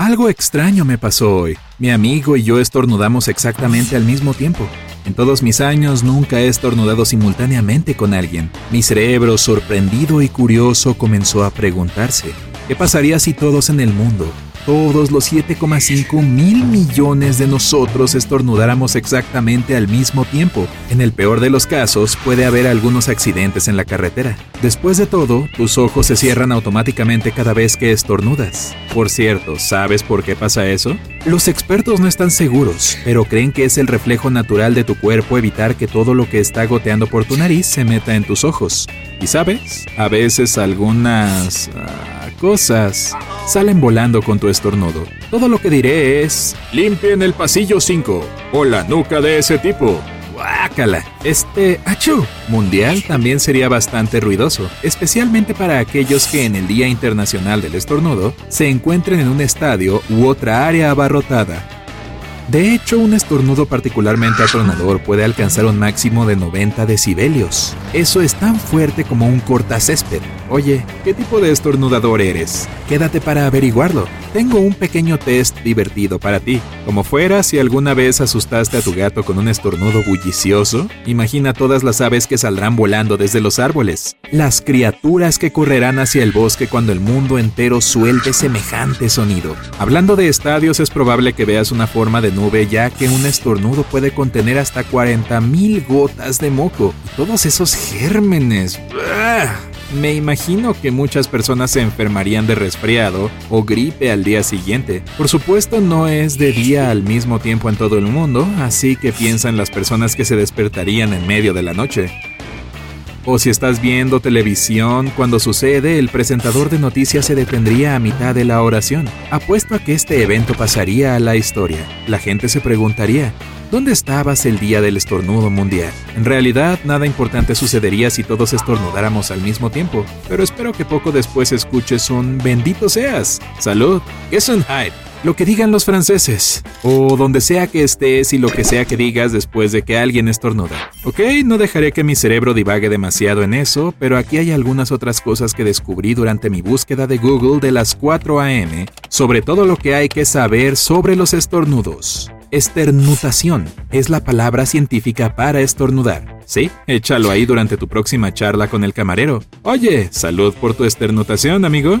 Algo extraño me pasó hoy. Mi amigo y yo estornudamos exactamente al mismo tiempo. En todos mis años nunca he estornudado simultáneamente con alguien. Mi cerebro, sorprendido y curioso, comenzó a preguntarse, ¿qué pasaría si todos en el mundo todos los 7,5 mil millones de nosotros estornudáramos exactamente al mismo tiempo. En el peor de los casos, puede haber algunos accidentes en la carretera. Después de todo, tus ojos se cierran automáticamente cada vez que estornudas. Por cierto, ¿sabes por qué pasa eso? Los expertos no están seguros, pero creen que es el reflejo natural de tu cuerpo evitar que todo lo que está goteando por tu nariz se meta en tus ojos. Y sabes, a veces algunas... Ah, cosas salen volando con tu estornudo. Todo lo que diré es, limpien el pasillo 5 o la nuca de ese tipo. Guácala. Este achú mundial también sería bastante ruidoso, especialmente para aquellos que en el Día Internacional del Estornudo se encuentren en un estadio u otra área abarrotada. De hecho, un estornudo particularmente atronador puede alcanzar un máximo de 90 decibelios. Eso es tan fuerte como un cortacésped. Oye, ¿qué tipo de estornudador eres? Quédate para averiguarlo. Tengo un pequeño test divertido para ti. Como fuera, si alguna vez asustaste a tu gato con un estornudo bullicioso, imagina todas las aves que saldrán volando desde los árboles. Las criaturas que correrán hacia el bosque cuando el mundo entero suelte semejante sonido. Hablando de estadios, es probable que veas una forma de nube ya que un estornudo puede contener hasta 40.000 gotas de moco. Y todos esos gérmenes. Me imagino que muchas personas se enfermarían de resfriado o gripe al día siguiente. Por supuesto no es de día al mismo tiempo en todo el mundo, así que piensa en las personas que se despertarían en medio de la noche. O si estás viendo televisión, cuando sucede, el presentador de noticias se detendría a mitad de la oración. Apuesto a que este evento pasaría a la historia. La gente se preguntaría, ¿Dónde estabas el día del estornudo mundial? En realidad, nada importante sucedería si todos estornudáramos al mismo tiempo, pero espero que poco después escuches un bendito seas. Salud. Es un hype. Lo que digan los franceses, o donde sea que estés y lo que sea que digas después de que alguien estornuda. Ok, no dejaré que mi cerebro divague demasiado en eso, pero aquí hay algunas otras cosas que descubrí durante mi búsqueda de Google de las 4 a.m. sobre todo lo que hay que saber sobre los estornudos. Esternutación es la palabra científica para estornudar. Sí, échalo ahí durante tu próxima charla con el camarero. Oye, salud por tu esternutación, amigo.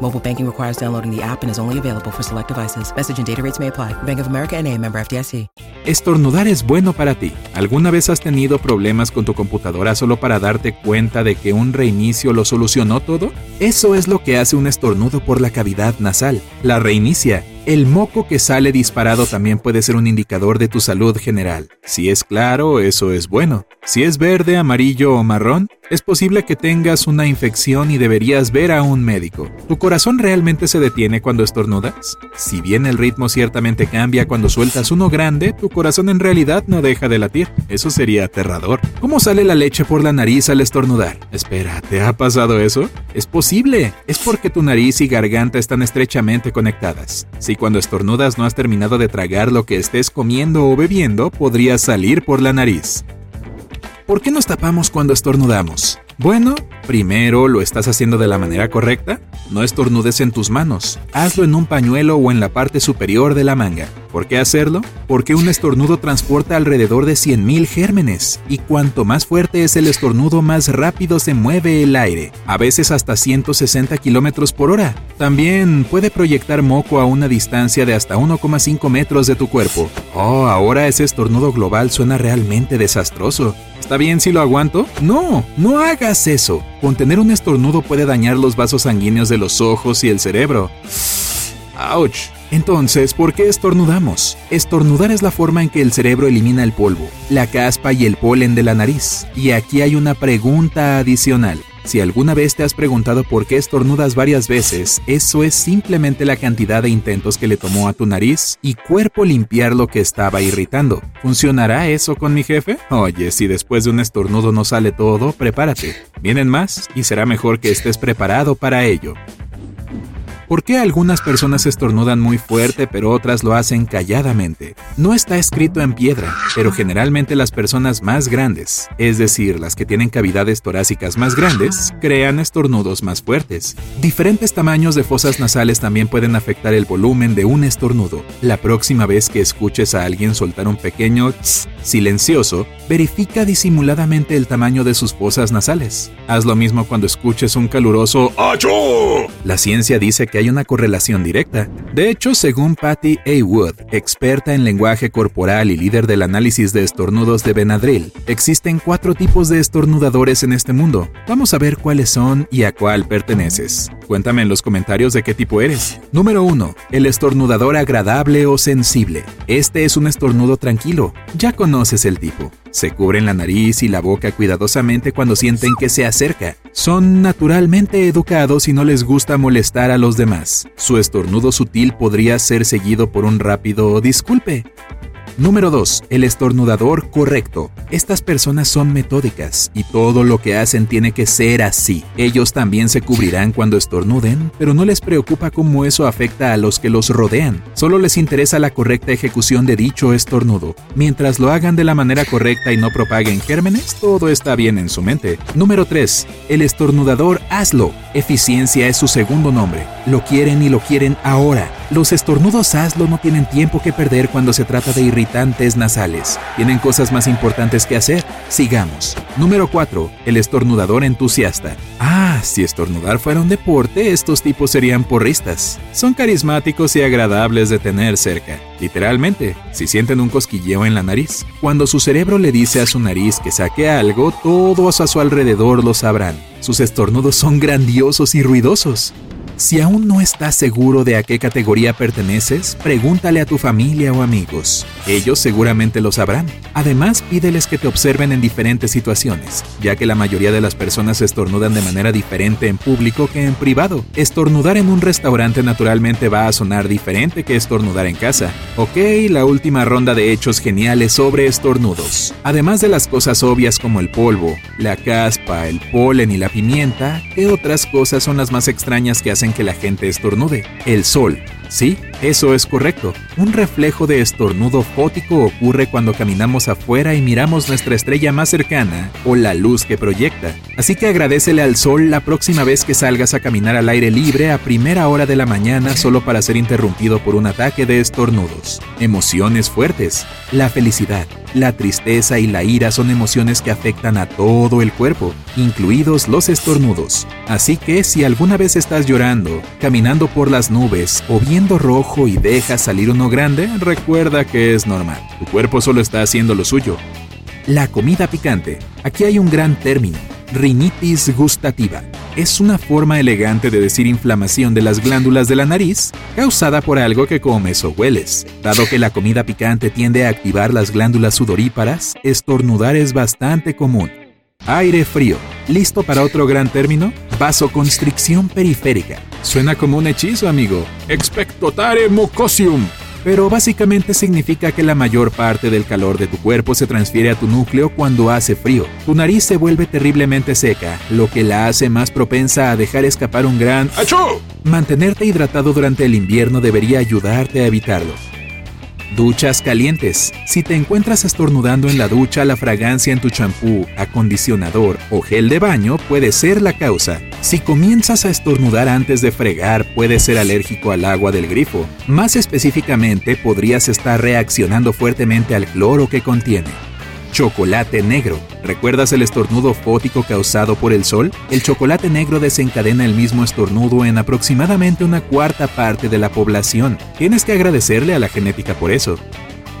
Mobile banking requires downloading the app and is only available for select devices. Message and data rates may apply. Bank of America NA, member FDIC. Estornudar es bueno para ti. ¿Alguna vez has tenido problemas con tu computadora solo para darte cuenta de que un reinicio lo solucionó todo? Eso es lo que hace un estornudo por la cavidad nasal. La reinicia el moco que sale disparado también puede ser un indicador de tu salud general. Si es claro, eso es bueno. Si es verde, amarillo o marrón, es posible que tengas una infección y deberías ver a un médico. ¿Tu corazón realmente se detiene cuando estornudas? Si bien el ritmo ciertamente cambia cuando sueltas uno grande, tu corazón en realidad no deja de latir. Eso sería aterrador. ¿Cómo sale la leche por la nariz al estornudar? Espera, ¿te ha pasado eso? Es posible. Es porque tu nariz y garganta están estrechamente conectadas. Si cuando estornudas no has terminado de tragar lo que estés comiendo o bebiendo, podría salir por la nariz. ¿Por qué nos tapamos cuando estornudamos? Bueno, primero, ¿lo estás haciendo de la manera correcta? No estornudes en tus manos, hazlo en un pañuelo o en la parte superior de la manga. ¿Por qué hacerlo? Porque un estornudo transporta alrededor de 100.000 gérmenes, y cuanto más fuerte es el estornudo, más rápido se mueve el aire, a veces hasta 160 km por hora. También puede proyectar moco a una distancia de hasta 1,5 metros de tu cuerpo. Oh, ahora ese estornudo global suena realmente desastroso. ¿Está bien si lo aguanto? No, no hagas eso. Contener un estornudo puede dañar los vasos sanguíneos de los ojos y el cerebro. ¡Auch! Entonces, ¿por qué estornudamos? Estornudar es la forma en que el cerebro elimina el polvo, la caspa y el polen de la nariz. Y aquí hay una pregunta adicional. Si alguna vez te has preguntado por qué estornudas varias veces, eso es simplemente la cantidad de intentos que le tomó a tu nariz y cuerpo limpiar lo que estaba irritando. ¿Funcionará eso con mi jefe? Oye, si después de un estornudo no sale todo, prepárate. Vienen más y será mejor que estés preparado para ello. ¿Por qué algunas personas estornudan muy fuerte pero otras lo hacen calladamente? No está escrito en piedra, pero generalmente las personas más grandes, es decir, las que tienen cavidades torácicas más grandes, crean estornudos más fuertes. Diferentes tamaños de fosas nasales también pueden afectar el volumen de un estornudo. La próxima vez que escuches a alguien soltar un pequeño tss silencioso, verifica disimuladamente el tamaño de sus fosas nasales. Haz lo mismo cuando escuches un caluroso ¡Achoo! La ciencia dice que hay una correlación directa. De hecho, según Patty A. Wood, experta en lenguaje corporal y líder del análisis de estornudos de Benadryl, existen cuatro tipos de estornudadores en este mundo. Vamos a ver cuáles son y a cuál perteneces. Cuéntame en los comentarios de qué tipo eres. Número 1. El estornudador agradable o sensible. Este es un estornudo tranquilo. Ya conoces el tipo. Se cubren la nariz y la boca cuidadosamente cuando sienten que se acerca. Son naturalmente educados y no les gusta molestar a los demás. Su estornudo sutil podría ser seguido por un rápido disculpe. Número 2. El estornudador correcto. Estas personas son metódicas y todo lo que hacen tiene que ser así. Ellos también se cubrirán cuando estornuden, pero no les preocupa cómo eso afecta a los que los rodean. Solo les interesa la correcta ejecución de dicho estornudo. Mientras lo hagan de la manera correcta y no propaguen gérmenes, todo está bien en su mente. Número 3. El estornudador hazlo. Eficiencia es su segundo nombre. Lo quieren y lo quieren ahora. Los estornudos hazlo no tienen tiempo que perder cuando se trata de irritantes nasales. Tienen cosas más importantes que hacer. Sigamos. Número 4. El estornudador entusiasta. Ah, si estornudar fuera un deporte, estos tipos serían porristas. Son carismáticos y agradables de tener cerca. Literalmente, si sienten un cosquilleo en la nariz. Cuando su cerebro le dice a su nariz que saque algo, todos a su alrededor lo sabrán. Sus estornudos son grandiosos y ruidosos. Si aún no estás seguro de a qué categoría perteneces, pregúntale a tu familia o amigos. Ellos seguramente lo sabrán. Además, pídeles que te observen en diferentes situaciones, ya que la mayoría de las personas estornudan de manera diferente en público que en privado. Estornudar en un restaurante naturalmente va a sonar diferente que estornudar en casa. Ok, la última ronda de hechos geniales sobre estornudos. Además de las cosas obvias como el polvo, la caspa, el polen y la pimienta, ¿qué otras cosas son las más extrañas que hacen que la gente estornude. El sol. Sí, eso es correcto. Un reflejo de estornudo fótico ocurre cuando caminamos afuera y miramos nuestra estrella más cercana o la luz que proyecta. Así que agradecele al sol la próxima vez que salgas a caminar al aire libre a primera hora de la mañana solo para ser interrumpido por un ataque de estornudos. Emociones fuertes. La felicidad, la tristeza y la ira son emociones que afectan a todo el cuerpo, incluidos los estornudos. Así que si alguna vez estás llorando, caminando por las nubes o viendo rojo y dejas salir uno grande, recuerda que es normal. Tu cuerpo solo está haciendo lo suyo. La comida picante. Aquí hay un gran término, rinitis gustativa. Es una forma elegante de decir inflamación de las glándulas de la nariz causada por algo que comes o hueles. Dado que la comida picante tiende a activar las glándulas sudoríparas, estornudar es bastante común. Aire frío. ¿Listo para otro gran término? Vasoconstricción periférica. Suena como un hechizo, amigo. Expectotare mucosium. Pero básicamente significa que la mayor parte del calor de tu cuerpo se transfiere a tu núcleo cuando hace frío. Tu nariz se vuelve terriblemente seca, lo que la hace más propensa a dejar escapar un gran ¡Achú! Mantenerte hidratado durante el invierno debería ayudarte a evitarlo. Duchas calientes. Si te encuentras estornudando en la ducha, la fragancia en tu champú, acondicionador o gel de baño puede ser la causa. Si comienzas a estornudar antes de fregar, puedes ser alérgico al agua del grifo. Más específicamente, podrías estar reaccionando fuertemente al cloro que contiene. Chocolate negro. ¿Recuerdas el estornudo fótico causado por el sol? El chocolate negro desencadena el mismo estornudo en aproximadamente una cuarta parte de la población. Tienes que agradecerle a la genética por eso.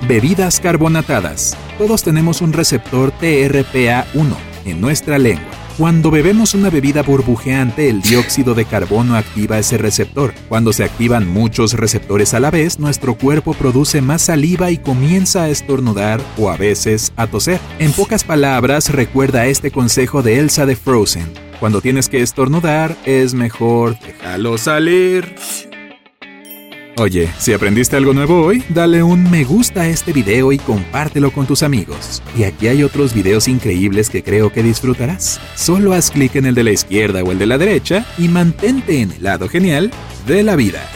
Bebidas carbonatadas. Todos tenemos un receptor TRPA1 en nuestra lengua. Cuando bebemos una bebida burbujeante, el dióxido de carbono activa ese receptor. Cuando se activan muchos receptores a la vez, nuestro cuerpo produce más saliva y comienza a estornudar o a veces a toser. En pocas palabras, recuerda este consejo de Elsa de Frozen. Cuando tienes que estornudar, es mejor déjalo salir. Oye, si aprendiste algo nuevo hoy, dale un me gusta a este video y compártelo con tus amigos. Y aquí hay otros videos increíbles que creo que disfrutarás. Solo haz clic en el de la izquierda o el de la derecha y mantente en el lado genial de la vida.